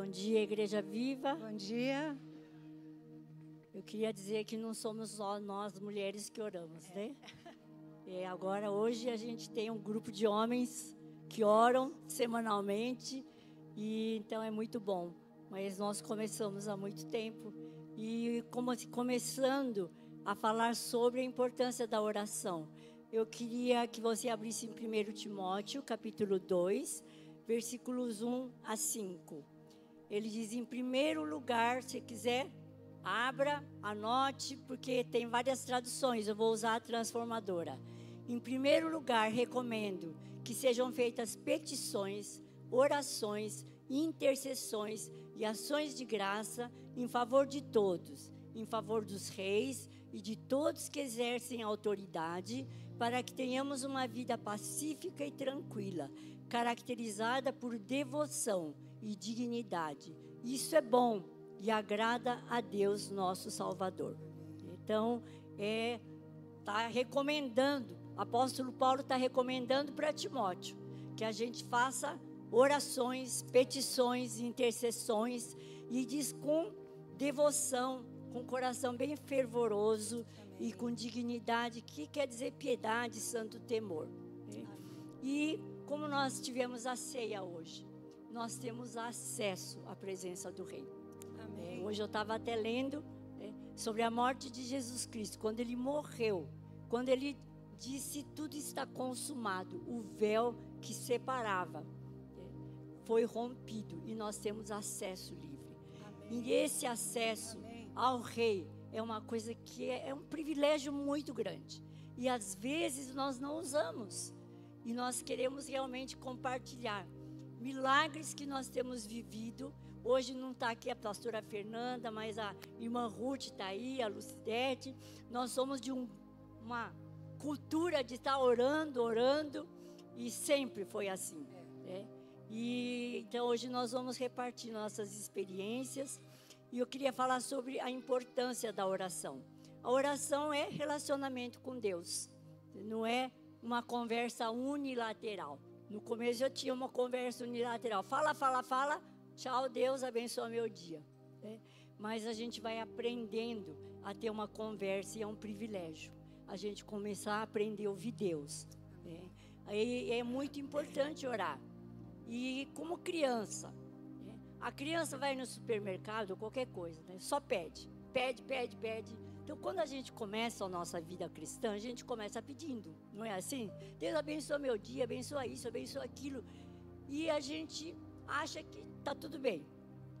Bom dia, Igreja Viva. Bom dia. Eu queria dizer que não somos só nós mulheres que oramos, né? É, agora, hoje, a gente tem um grupo de homens que oram semanalmente, e então é muito bom. Mas nós começamos há muito tempo e como, começando a falar sobre a importância da oração. Eu queria que você abrisse em 1 Timóteo, capítulo 2, versículos 1 a 5. Ele diz: em primeiro lugar, se quiser, abra, anote, porque tem várias traduções, eu vou usar a transformadora. Em primeiro lugar, recomendo que sejam feitas petições, orações, intercessões e ações de graça em favor de todos, em favor dos reis e de todos que exercem autoridade, para que tenhamos uma vida pacífica e tranquila, caracterizada por devoção e dignidade. Isso é bom e agrada a Deus, nosso Salvador. Então, é tá recomendando, apóstolo Paulo está recomendando para Timóteo que a gente faça orações, petições, intercessões e diz com devoção, com coração bem fervoroso Amém. e com dignidade, que quer dizer piedade, santo temor. Né? E como nós tivemos a ceia hoje, nós temos acesso à presença do Rei. É, hoje eu estava até lendo né, sobre a morte de Jesus Cristo, quando ele morreu, quando ele disse tudo está consumado, o véu que separava né, foi rompido e nós temos acesso livre. Amém. E esse acesso Amém. ao Rei é uma coisa que é, é um privilégio muito grande. E às vezes nós não usamos. E nós queremos realmente compartilhar milagres que nós temos vivido Hoje não está aqui a pastora Fernanda, mas a irmã Ruth está aí, a Lucidete. Nós somos de um, uma cultura de estar tá orando, orando, e sempre foi assim. Né? E então hoje nós vamos repartir nossas experiências. E eu queria falar sobre a importância da oração. A oração é relacionamento com Deus, não é uma conversa unilateral. No começo eu tinha uma conversa unilateral. Fala, fala, fala, Tchau, Deus abençoa meu dia. Né? Mas a gente vai aprendendo a ter uma conversa e é um privilégio. A gente começar a aprender a ouvir Deus. Né? Aí é muito importante orar. E como criança, né? a criança vai no supermercado, qualquer coisa, né? só pede, pede, pede, pede. Então, quando a gente começa a nossa vida cristã, a gente começa pedindo, não é assim? Deus abençoa meu dia, abençoa isso, abençoa aquilo. E a gente acha que está tudo bem.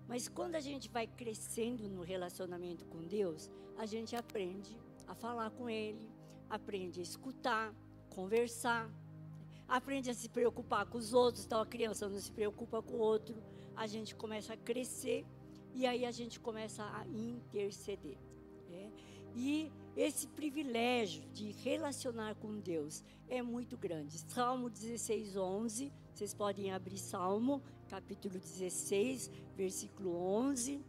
Mas quando a gente vai crescendo no relacionamento com Deus, a gente aprende a falar com Ele, aprende a escutar, conversar, aprende a se preocupar com os outros. Então a criança não se preocupa com o outro, a gente começa a crescer e aí a gente começa a interceder. E esse privilégio de relacionar com Deus é muito grande. Salmo 16, 11, vocês podem abrir Salmo capítulo 16, versículo 11,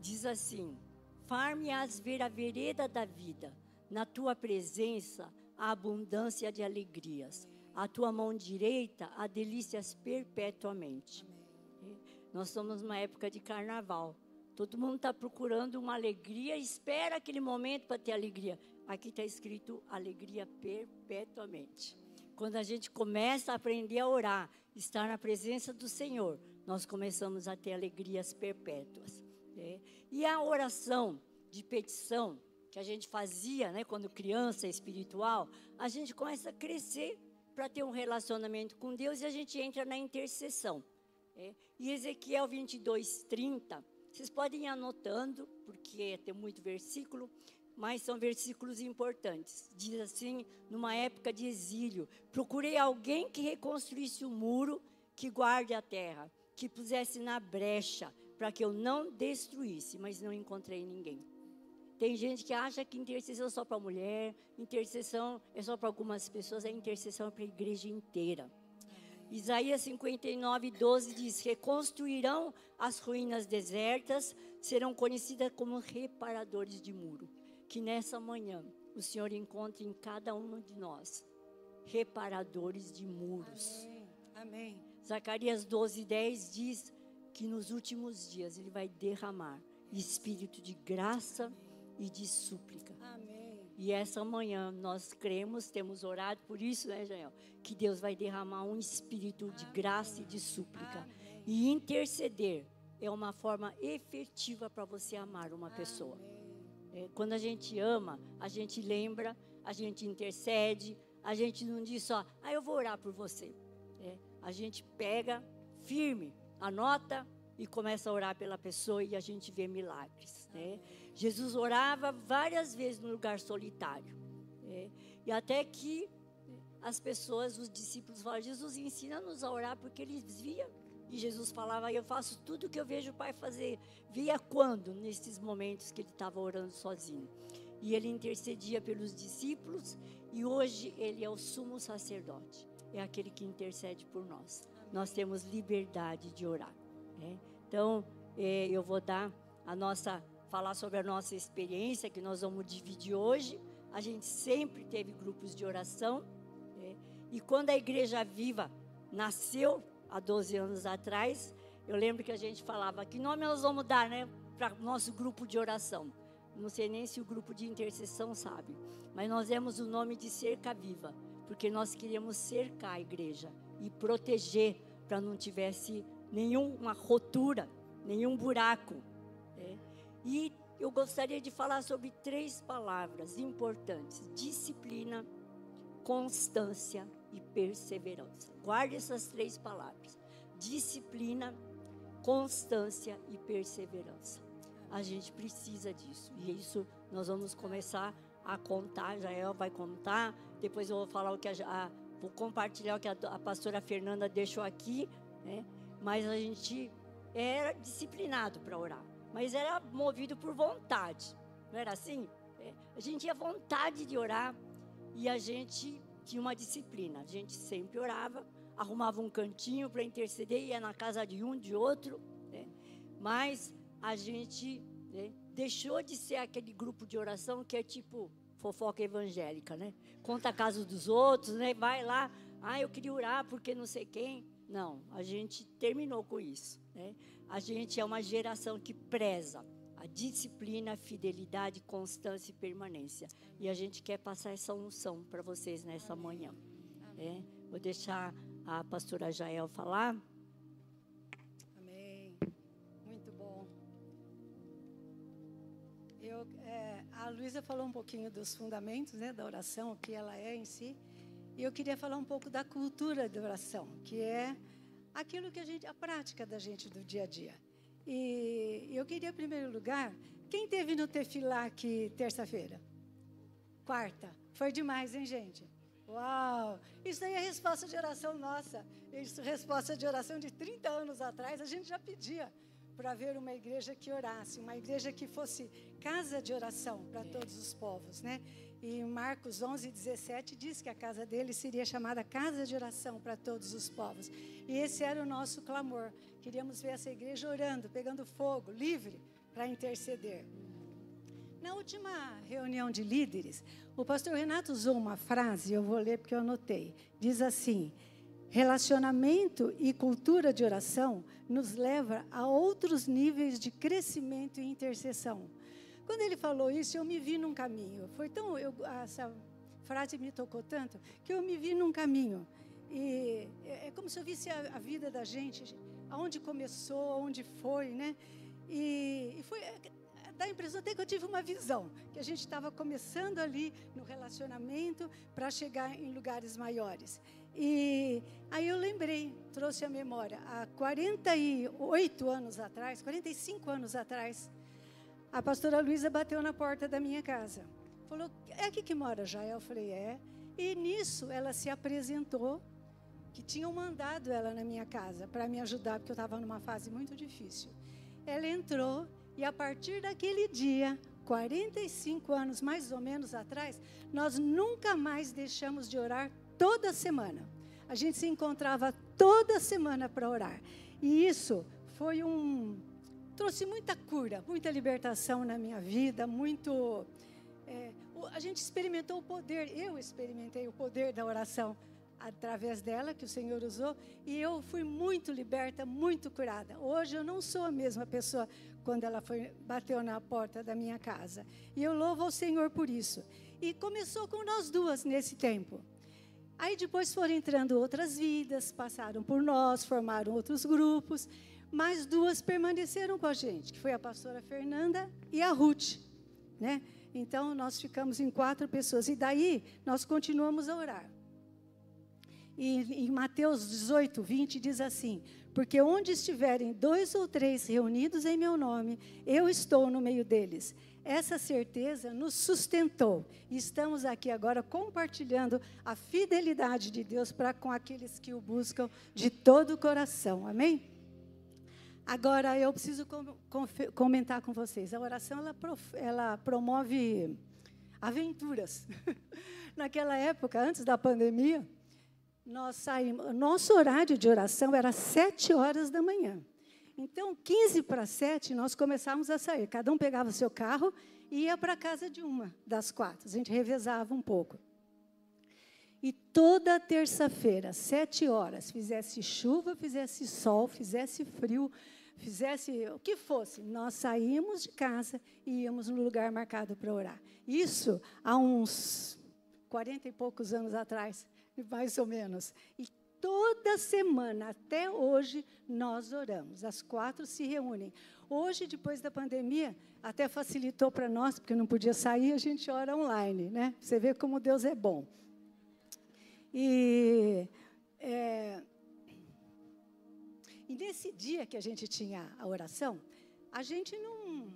diz assim: Far-me-ás ver a vereda da vida, na tua presença a abundância de alegrias, a tua mão direita a delícias perpetuamente. Amém. Nós estamos numa época de carnaval. Todo mundo está procurando uma alegria, espera aquele momento para ter alegria. Aqui está escrito alegria perpetuamente. Quando a gente começa a aprender a orar, estar na presença do Senhor, nós começamos a ter alegrias perpétuas. Né? E a oração de petição que a gente fazia, né, quando criança espiritual, a gente começa a crescer para ter um relacionamento com Deus e a gente entra na intercessão. Né? E Ezequiel 22, 30, vocês podem ir anotando, porque tem muito versículo, mas são versículos importantes. Diz assim: numa época de exílio, procurei alguém que reconstruísse o muro que guarde a terra, que pusesse na brecha, para que eu não destruísse, mas não encontrei ninguém. Tem gente que acha que intercessão é só para mulher, intercessão é só para algumas pessoas, a intercessão é para a igreja inteira. Isaías 59, 12 diz: Reconstruirão as ruínas desertas, serão conhecidas como reparadores de muro que nessa manhã o Senhor encontre em cada um de nós reparadores de muros. Amém. Amém. Zacarias 12, 10 diz que nos últimos dias ele vai derramar espírito de graça e de súplica. Amém. E essa manhã nós cremos, temos orado por isso, né, Jael? Que Deus vai derramar um espírito de graça e de súplica. E interceder é uma forma efetiva para você amar uma pessoa. É, quando a gente ama, a gente lembra, a gente intercede, a gente não diz só, ah, eu vou orar por você. É, a gente pega firme, anota e começa a orar pela pessoa e a gente vê milagres. Né? Jesus orava várias vezes no lugar solitário. É, e até que as pessoas, os discípulos falaram, Jesus ensina-nos a orar porque eles viam e Jesus falava, eu faço tudo o que eu vejo o Pai fazer. Via quando? Nesses momentos que ele estava orando sozinho. E ele intercedia pelos discípulos e hoje ele é o sumo sacerdote. É aquele que intercede por nós. Nós temos liberdade de orar. Né? Então, é, eu vou dar a nossa, falar sobre a nossa experiência que nós vamos dividir hoje. A gente sempre teve grupos de oração. É, e quando a Igreja Viva nasceu, há 12 anos atrás, eu lembro que a gente falava que nome nós vamos dar, né, para nosso grupo de oração. Não sei nem se o grupo de intercessão sabe, mas nós demos o nome de Cerca Viva, porque nós queríamos cercar a igreja e proteger para não tivesse nenhuma rotura, nenhum buraco. Né? E eu gostaria de falar sobre três palavras importantes: disciplina, constância e perseverança. Guarde essas três palavras: disciplina, constância e perseverança. A gente precisa disso. E isso nós vamos começar a contar. Jael vai contar. Depois eu vou falar o que a, a vou compartilhar o que a, a pastora Fernanda deixou aqui, né? Mas a gente era disciplinado para orar, mas era movido por vontade. Não era assim? É, a gente tinha vontade de orar e a gente tinha uma disciplina. A gente sempre orava, arrumava um cantinho para interceder, ia na casa de um, de outro, né? mas a gente né, deixou de ser aquele grupo de oração que é tipo fofoca evangélica, né? Conta a casa dos outros, né? Vai lá, ah, eu queria orar porque não sei quem. Não, a gente terminou com isso, né? A gente é uma geração que preza a disciplina, fidelidade, constância e permanência. E a gente quer passar essa unção para vocês nessa manhã. É, vou deixar a pastora Jael falar. Amém. Muito bom. Eu, é, a Luísa falou um pouquinho dos fundamentos né, da oração, o que ela é em si. E eu queria falar um pouco da cultura da oração, que é aquilo que a gente, a prática da gente do dia a dia. E eu queria, em primeiro lugar, quem teve no Tefilá aqui terça-feira? Quarta. Foi demais, hein, gente? Uau! Isso aí é resposta de oração nossa. Isso, resposta de oração de 30 anos atrás, a gente já pedia para ver uma igreja que orasse, uma igreja que fosse casa de oração para todos os povos, né? E Marcos 11, 17 diz que a casa dele seria chamada casa de oração para todos os povos. E esse era o nosso clamor. Queríamos ver essa igreja orando, pegando fogo, livre para interceder. Na última reunião de líderes, o pastor Renato usou uma frase, eu vou ler porque eu anotei. Diz assim: Relacionamento e cultura de oração nos leva a outros níveis de crescimento e intercessão. Quando ele falou isso, eu me vi num caminho. Foi tão eu, essa frase me tocou tanto que eu me vi num caminho. E é, é como se eu visse a, a vida da gente aonde começou, aonde foi, né? E, e foi é, dá a impressão até que eu tive uma visão, que a gente estava começando ali no relacionamento para chegar em lugares maiores. E aí eu lembrei, trouxe a memória, há 48 anos atrás, 45 anos atrás, a pastora Luísa bateu na porta da minha casa. Falou, é aqui que mora Jael? Eu falei, é. E nisso ela se apresentou que tinham mandado ela na minha casa para me ajudar, porque eu estava numa fase muito difícil. Ela entrou e a partir daquele dia, 45 anos mais ou menos atrás, nós nunca mais deixamos de orar toda semana. A gente se encontrava toda semana para orar. E isso foi um. Trouxe muita cura, muita libertação na minha vida, muito. É, a gente experimentou o poder, eu experimentei o poder da oração através dela que o Senhor usou, e eu fui muito liberta, muito curada. Hoje eu não sou a mesma pessoa quando ela foi bateu na porta da minha casa. E eu louvo ao Senhor por isso. E começou com nós duas nesse tempo. Aí depois foram entrando outras vidas, passaram por nós, formaram outros grupos, mas duas permaneceram com a gente, que foi a pastora Fernanda e a Ruth, né? Então nós ficamos em quatro pessoas e daí nós continuamos a orar. E em Mateus 18, 20 diz assim: Porque onde estiverem dois ou três reunidos em meu nome, eu estou no meio deles. Essa certeza nos sustentou. E estamos aqui agora compartilhando a fidelidade de Deus para com aqueles que o buscam de todo o coração. Amém? Agora eu preciso com, com, comentar com vocês. A oração ela, ela promove aventuras. Naquela época, antes da pandemia, nós saímos, nosso horário de oração era sete horas da manhã. Então, 15 para 7, nós começávamos a sair. Cada um pegava seu carro e ia para a casa de uma das quatro. A gente revezava um pouco. E toda terça-feira, sete horas, fizesse chuva, fizesse sol, fizesse frio, fizesse o que fosse, nós saímos de casa e íamos no lugar marcado para orar. Isso há uns 40 e poucos anos atrás mais ou menos. E toda semana, até hoje, nós oramos. As quatro se reúnem. Hoje, depois da pandemia, até facilitou para nós, porque não podia sair, a gente ora online, né? Você vê como Deus é bom. E, é, e nesse dia que a gente tinha a oração, a gente não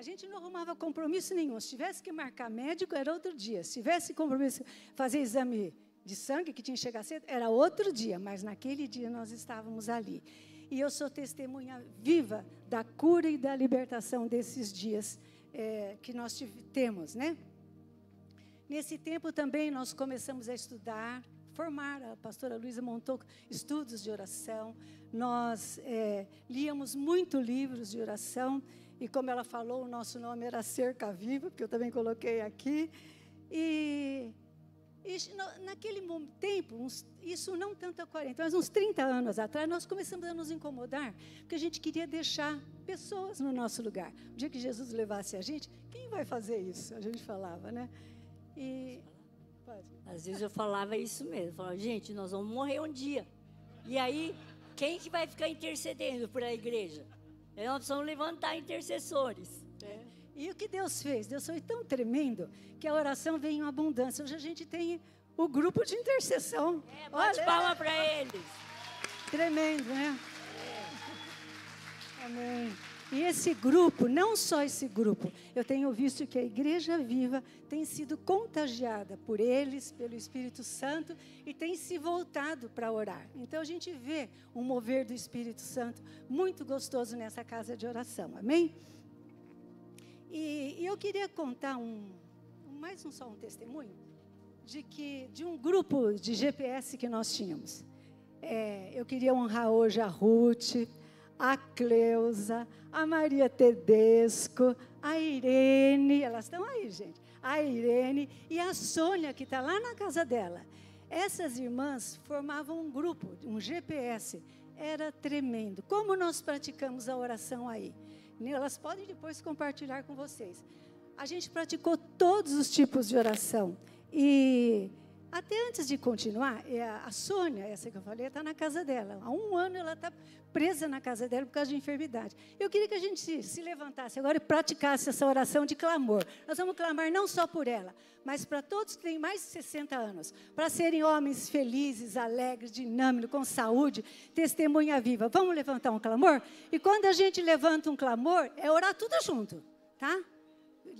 a gente não arrumava compromisso nenhum. Se tivesse que marcar médico, era outro dia. Se tivesse compromisso fazer exame de sangue, que tinha que chegar cedo, era outro dia. Mas naquele dia nós estávamos ali. E eu sou testemunha viva da cura e da libertação desses dias é, que nós temos, né? Nesse tempo também nós começamos a estudar, formar. A pastora Luísa montou estudos de oração. Nós é, líamos muito livros de oração e como ela falou, o nosso nome era Cerca Viva, porque eu também coloquei aqui. E, e naquele tempo, uns, isso não tanto há 40, mas uns 30 anos atrás, nós começamos a nos incomodar, porque a gente queria deixar pessoas no nosso lugar. O dia que Jesus levasse a gente, quem vai fazer isso? A gente falava, né? E. Pode. Às vezes eu falava isso mesmo. Falava, gente, nós vamos morrer um dia. E aí, quem que vai ficar intercedendo por a igreja? É, nós precisamos levantar intercessores. É. E o que Deus fez? Deus foi tão tremendo que a oração veio em abundância. Hoje a gente tem o grupo de intercessão. É, bate Olha, palma para eles. Tremendo, né? É. Amém. E esse grupo, não só esse grupo, eu tenho visto que a Igreja Viva tem sido contagiada por eles, pelo Espírito Santo, e tem se voltado para orar. Então a gente vê um mover do Espírito Santo muito gostoso nessa casa de oração, amém? E, e eu queria contar um, mais um só um testemunho, de que de um grupo de GPS que nós tínhamos. É, eu queria honrar hoje a Ruth, a Cleusa, a Maria Tedesco, a Irene, elas estão aí, gente. A Irene e a Sônia, que está lá na casa dela. Essas irmãs formavam um grupo, um GPS. Era tremendo. Como nós praticamos a oração aí? Elas podem depois compartilhar com vocês. A gente praticou todos os tipos de oração. E até antes de continuar, é a Sônia, essa que eu falei, está na casa dela. Há um ano ela está presa na casa dela por causa de enfermidade. Eu queria que a gente se, se, levantasse agora e praticasse essa oração de clamor. Nós vamos clamar não só por ela, mas para todos que têm mais de 60 anos, para serem homens felizes, alegres, dinâmicos, com saúde, testemunha viva. Vamos levantar um clamor? E quando a gente levanta um clamor, é orar tudo junto, tá?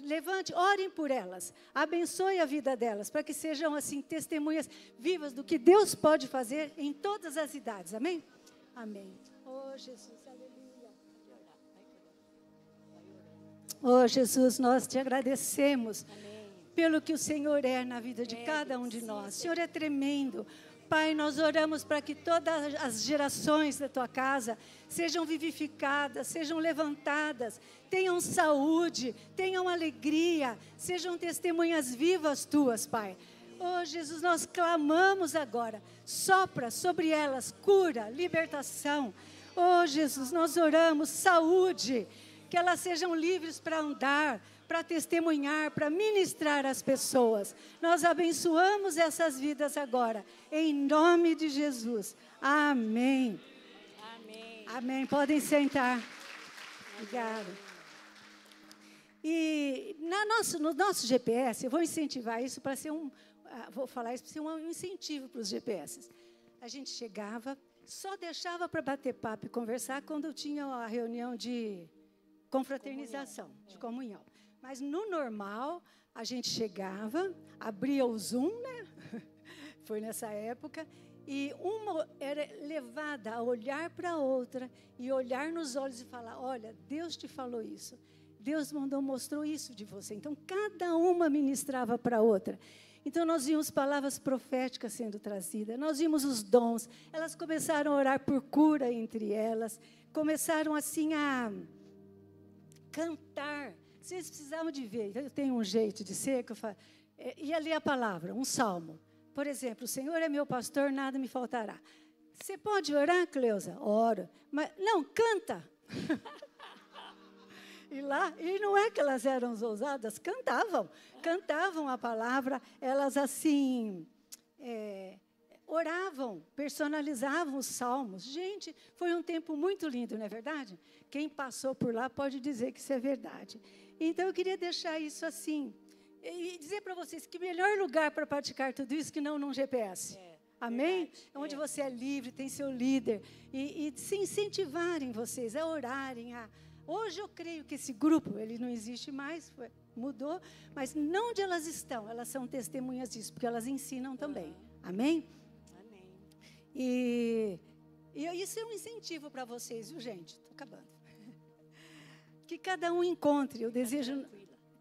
Levante, orem por elas, abençoe a vida delas, para que sejam assim testemunhas vivas do que Deus pode fazer em todas as idades. Amém? Amém. Oh, Jesus, aleluia. Oh, Jesus, nós te agradecemos Amém. pelo que o Senhor é na vida de cada um de nós. O Senhor é tremendo. Pai, nós oramos para que todas as gerações da tua casa sejam vivificadas, sejam levantadas, tenham saúde, tenham alegria, sejam testemunhas vivas tuas, Pai. Oh, Jesus, nós clamamos agora. Sopra sobre elas cura, libertação. Oh, Jesus, nós oramos saúde, que elas sejam livres para andar, para testemunhar, para ministrar as pessoas. Nós abençoamos essas vidas agora, em nome de Jesus. Amém. Amém. Amém. Podem sentar. Obrigada. E na nosso, no nosso GPS, eu vou incentivar isso para ser um, ah, vou falar isso para ser um incentivo para os GPS. A gente chegava, só deixava para bater papo e conversar quando tinha a reunião de confraternização, comunhão. de comunhão. Mas no normal, a gente chegava, abria o Zoom, né? Foi nessa época, e uma era levada a olhar para a outra e olhar nos olhos e falar: Olha, Deus te falou isso. Deus mandou, mostrou isso de você. Então, cada uma ministrava para a outra. Então, nós vimos palavras proféticas sendo trazidas, nós vimos os dons. Elas começaram a orar por cura entre elas, começaram assim a cantar. Vocês precisavam de ver. Eu tenho um jeito de ser que eu falo. É, ia ler a palavra, um salmo. Por exemplo, o Senhor é meu pastor, nada me faltará. Você pode orar, Cleusa? Oro. Mas não, canta. E lá, e não é que elas eram ousadas, cantavam, cantavam a palavra, elas assim, é, oravam, personalizavam os salmos. Gente, foi um tempo muito lindo, não é verdade? Quem passou por lá pode dizer que isso é verdade. Então eu queria deixar isso assim, e dizer para vocês que melhor lugar para praticar tudo isso que não num GPS. É. Amém? Verdade, Onde é. você é livre, tem seu líder. E, e se incentivarem vocês a orarem, a, Hoje eu creio que esse grupo, ele não existe mais, foi, mudou, mas não onde elas estão, elas são testemunhas disso, porque elas ensinam também. Uhum. Amém? Amém. E, e isso é um incentivo para vocês, viu, gente? Estou acabando. Que cada um encontre, eu desejo,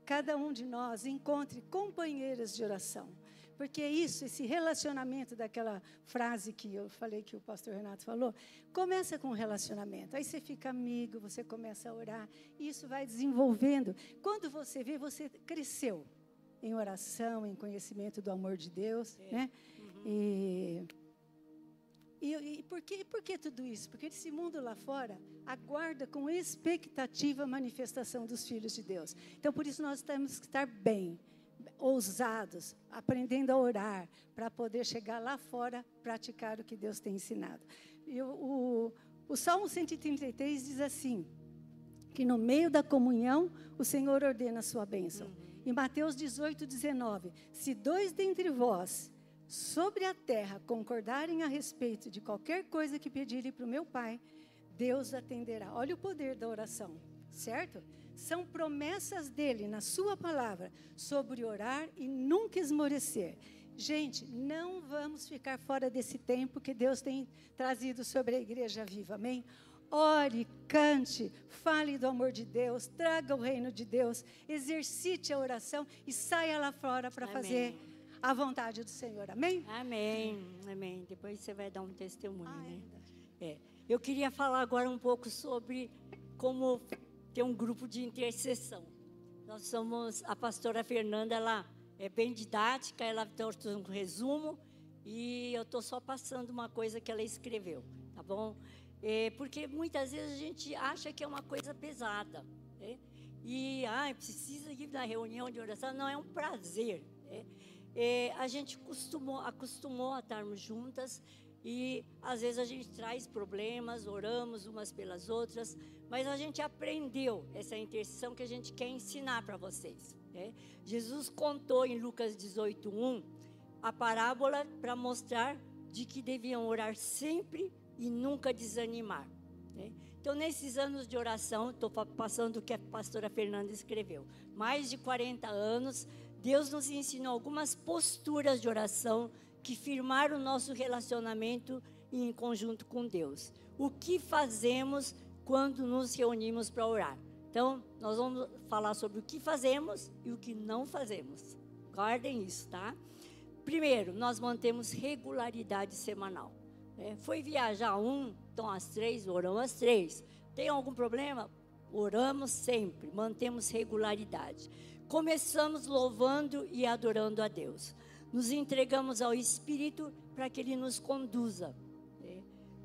cada um de nós encontre companheiras de oração. Porque é isso, esse relacionamento daquela frase que eu falei que o pastor Renato falou, começa com um relacionamento. Aí você fica amigo, você começa a orar, e isso vai desenvolvendo. Quando você vê, você cresceu em oração, em conhecimento do amor de Deus, é. né? Uhum. E, e, e, por, que, por que tudo isso? Porque esse mundo lá fora aguarda com expectativa a manifestação dos filhos de Deus. Então, por isso, nós temos que estar bem ousados, aprendendo a orar, para poder chegar lá fora, praticar o que Deus tem ensinado. E o, o, o Salmo 133 diz assim: que no meio da comunhão o Senhor ordena a sua bênção. Uhum. Em Mateus 18, 19: Se dois dentre vós sobre a terra concordarem a respeito de qualquer coisa que pedirem para o meu Pai, Deus atenderá. Olha o poder da oração, certo? São promessas dele na sua palavra sobre orar e nunca esmorecer. Gente, não vamos ficar fora desse tempo que Deus tem trazido sobre a igreja viva. Amém? Ore, cante, fale do amor de Deus, traga o reino de Deus, exercite a oração e saia lá fora para fazer a vontade do Senhor. Amém? Amém. Amém. Depois você vai dar um testemunho, ah, né? É. é. Eu queria falar agora um pouco sobre como tem um grupo de intercessão. Nós somos, a pastora Fernanda, ela é bem didática, ela trouxe um resumo e eu estou só passando uma coisa que ela escreveu, tá bom? É, porque muitas vezes a gente acha que é uma coisa pesada, né? E, ah, precisa ir na reunião de oração, não, é um prazer. Né? É, a gente costumou, acostumou a estarmos juntas e às vezes a gente traz problemas, oramos umas pelas outras, mas a gente aprendeu essa intercessão que a gente quer ensinar para vocês. Né? Jesus contou em Lucas 18:1 a parábola para mostrar de que deviam orar sempre e nunca desanimar. Né? Então, nesses anos de oração, estou passando o que a pastora Fernanda escreveu. Mais de 40 anos, Deus nos ensinou algumas posturas de oração que firmaram o nosso relacionamento em conjunto com Deus. O que fazemos quando nos reunimos para orar? Então, nós vamos falar sobre o que fazemos e o que não fazemos. Guardem isso, tá? Primeiro, nós mantemos regularidade semanal. É, foi viajar um, então às três, oramos às três. Tem algum problema? Oramos sempre, mantemos regularidade. Começamos louvando e adorando a Deus. nos entregamos ao Espírito para que Ele nos conduza. É.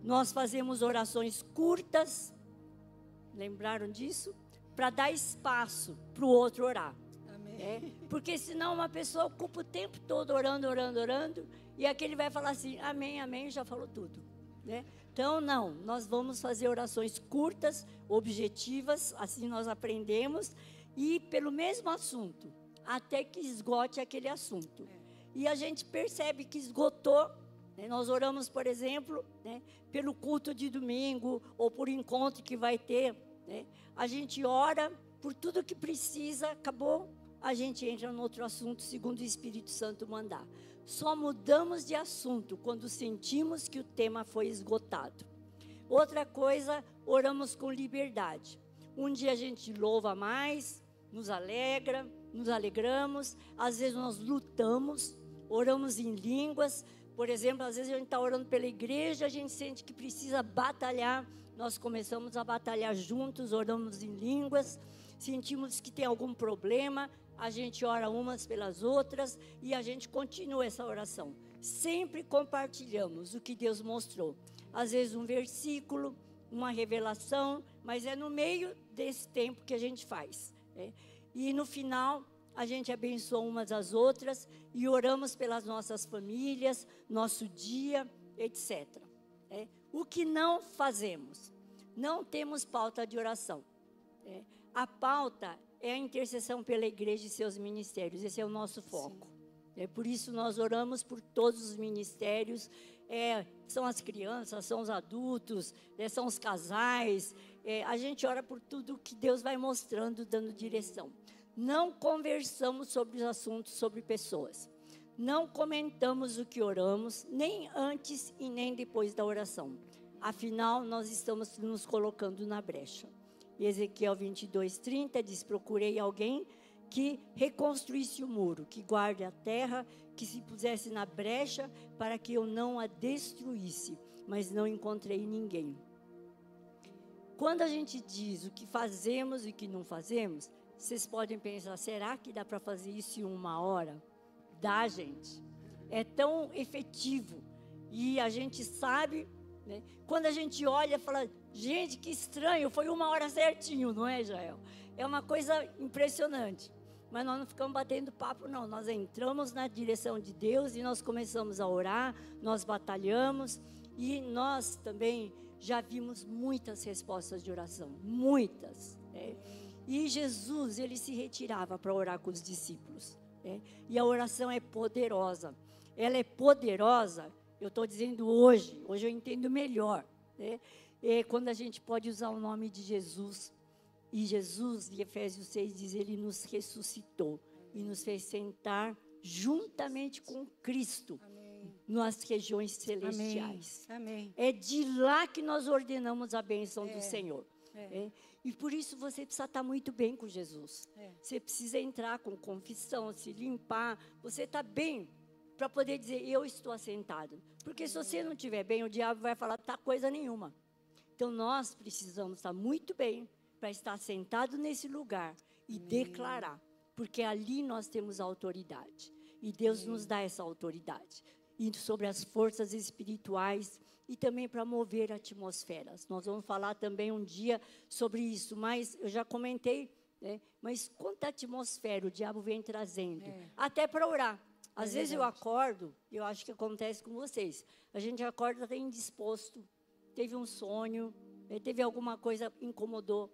Nós fazemos orações curtas, lembraram disso? Para dar espaço para o outro orar. É, porque senão uma pessoa ocupa o tempo todo orando, orando, orando, e aquele vai falar assim, amém, amém, já falou tudo. Né? Então, não, nós vamos fazer orações curtas, objetivas, assim nós aprendemos, e pelo mesmo assunto, até que esgote aquele assunto. É. E a gente percebe que esgotou. Né? Nós oramos, por exemplo, né, pelo culto de domingo, ou por encontro que vai ter. Né? A gente ora por tudo que precisa, acabou, a gente entra no outro assunto, segundo o Espírito Santo mandar. Só mudamos de assunto quando sentimos que o tema foi esgotado. Outra coisa, oramos com liberdade. Um dia a gente louva mais, nos alegra, nos alegramos. Às vezes nós lutamos, oramos em línguas. Por exemplo, às vezes a gente está orando pela igreja, a gente sente que precisa batalhar. Nós começamos a batalhar juntos, oramos em línguas. Sentimos que tem algum problema, a gente ora umas pelas outras e a gente continua essa oração. Sempre compartilhamos o que Deus mostrou. Às vezes um versículo, uma revelação, mas é no meio desse tempo que a gente faz. Né? E no final, a gente abençoa umas às outras e oramos pelas nossas famílias, nosso dia, etc. É. O que não fazemos? Não temos pauta de oração. É. A pauta é a intercessão pela igreja e seus ministérios. Esse é o nosso foco. Sim. É por isso nós oramos por todos os ministérios. É, são as crianças, são os adultos, são os casais. É, a gente ora por tudo que Deus vai mostrando, dando direção. Não conversamos sobre os assuntos sobre pessoas. Não comentamos o que oramos, nem antes e nem depois da oração. Afinal, nós estamos nos colocando na brecha. Ezequiel 22, 30 diz: Procurei alguém que reconstruísse o muro, que guarde a terra, que se pusesse na brecha para que eu não a destruísse, mas não encontrei ninguém. Quando a gente diz o que fazemos e o que não fazemos, vocês podem pensar: será que dá para fazer isso em uma hora? Dá, gente. É tão efetivo. E a gente sabe, né? quando a gente olha, fala: Gente, que estranho, foi uma hora certinho, não é, Jael? É uma coisa impressionante. Mas nós não ficamos batendo papo, não. Nós entramos na direção de Deus e nós começamos a orar, nós batalhamos e nós também já vimos muitas respostas de oração, muitas. Né? E Jesus, ele se retirava para orar com os discípulos. Né? E a oração é poderosa. Ela é poderosa, eu estou dizendo hoje, hoje eu entendo melhor. Né? é quando a gente pode usar o nome de Jesus. E Jesus, em Efésios 6, diz: Ele nos ressuscitou e nos fez sentar juntamente com Cristo Amém. Nas regiões celestiais. Amém. É de lá que nós ordenamos a bênção é. do Senhor. É. É. E por isso você precisa estar muito bem com Jesus. É. Você precisa entrar com confissão, se limpar. Você está bem para poder dizer: Eu estou assentado. Porque se você não estiver bem, o diabo vai falar: Tá coisa nenhuma. Então nós precisamos estar muito bem para estar sentado nesse lugar e Amém. declarar, porque ali nós temos autoridade. E Deus Amém. nos dá essa autoridade. E sobre as forças espirituais e também para mover atmosferas. Nós vamos falar também um dia sobre isso, mas eu já comentei, né? mas quanta atmosfera o diabo vem trazendo, é. até para orar. Às é vezes verdade. eu acordo, eu acho que acontece com vocês, a gente acorda até indisposto, teve um sonho, eh, teve alguma coisa incomodou.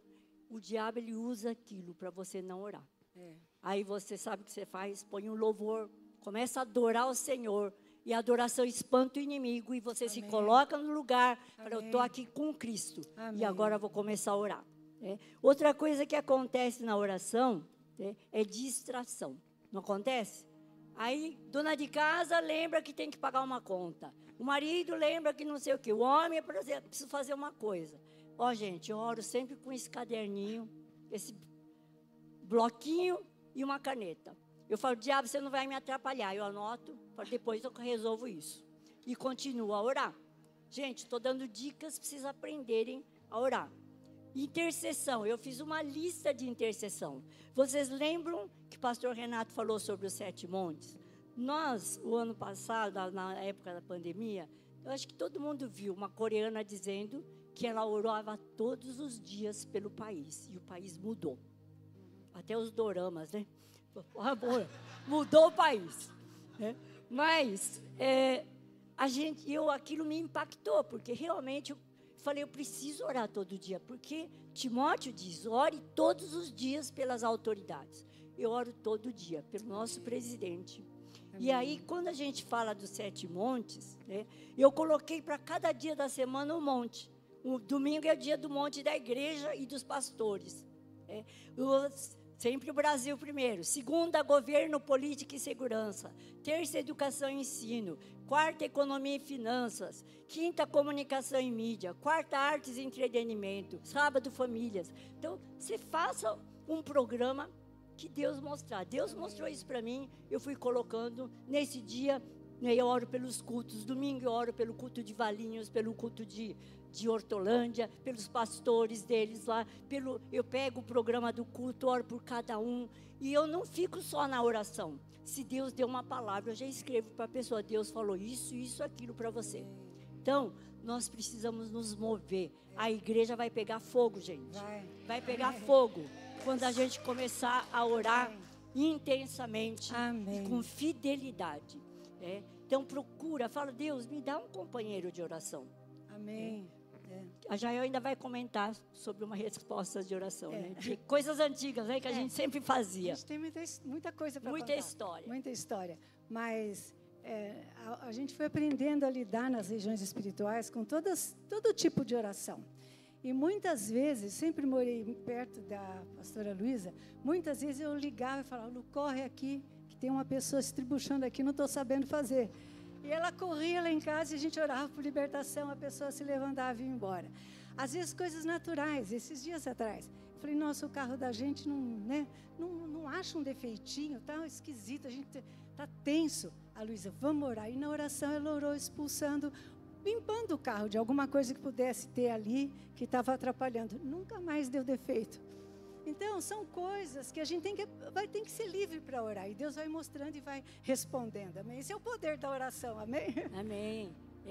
O diabo ele usa aquilo para você não orar. É. Aí você sabe o que você faz? Põe um louvor, começa a adorar o Senhor. E a adoração espanta o inimigo e você Amém. se coloca no lugar para eu estou aqui com Cristo. Amém. E agora vou começar a orar. É. Outra coisa que acontece na oração é, é distração. Não acontece? Aí, dona de casa lembra que tem que pagar uma conta. O marido lembra que não sei o quê. O homem, por exemplo, precisa fazer uma coisa. Ó, gente, eu oro sempre com esse caderninho, esse bloquinho e uma caneta. Eu falo, diabo, você não vai me atrapalhar. Eu anoto, para depois eu resolvo isso. E continuo a orar. Gente, estou dando dicas, precisa aprenderem a orar. Intercessão, eu fiz uma lista de intercessão. Vocês lembram que o pastor Renato falou sobre os sete montes? Nós, o ano passado, na época da pandemia, eu acho que todo mundo viu uma coreana dizendo que ela orava todos os dias pelo país. E o país mudou. Até os doramas, né? Mudou o país. Né? Mas é, a gente, eu, aquilo me impactou, porque realmente eu falei, eu preciso orar todo dia, porque Timóteo diz, ore todos os dias pelas autoridades. Eu oro todo dia pelo nosso presidente. Amém. E aí, quando a gente fala dos sete montes, né, eu coloquei para cada dia da semana um monte. O domingo é o dia do monte da igreja e dos pastores. Né. Os, Sempre o Brasil primeiro. Segunda, governo, política e segurança. Terça, educação e ensino. Quarta, economia e finanças. Quinta, comunicação e mídia. Quarta, artes e entretenimento. Sábado, famílias. Então, você faça um programa que Deus mostrar. Deus mostrou isso para mim. Eu fui colocando nesse dia. Eu oro pelos cultos. Domingo eu oro pelo culto de Valinhos, pelo culto de de Hortolândia, pelos pastores deles lá, pelo eu pego o programa do culto, oro por cada um, e eu não fico só na oração. Se Deus deu uma palavra, eu já escrevo para a pessoa, Deus falou isso, isso, aquilo para você. Então, nós precisamos nos mover. A igreja vai pegar fogo, gente. Vai, pegar fogo quando a gente começar a orar intensamente Amém. com fidelidade. É? Então procura, fala, Deus, me dá um companheiro de oração. Amém. A Jael ainda vai comentar sobre uma resposta de oração, é. né? De coisas antigas, né? Que a é. gente sempre fazia. A gente tem muita, muita coisa para contar. Muita história. Muita história. Mas é, a, a, gente foi aprendendo a lidar nas regiões espirituais com todas, todo tipo de oração. E muitas vezes, sempre morei perto da pastora Luísa, muitas vezes eu ligava e falava, Lu, corre aqui, tem uma pessoa se tribuchando aqui, não estou sabendo fazer. E ela corria lá em casa e a gente orava por libertação, a pessoa se levantava e ia embora. Às vezes coisas naturais, esses dias atrás. Eu falei, nossa, o carro da gente não, né, não, não acha um defeitinho, tá esquisito, a gente tá tenso. A Luísa, vamos orar. E na oração ela orou expulsando, limpando o carro de alguma coisa que pudesse ter ali que estava atrapalhando. Nunca mais deu defeito. Então, são coisas que a gente tem que, vai ter que ser livre para orar. E Deus vai mostrando e vai respondendo. Amém? Esse é o poder da oração. Amém? Amém.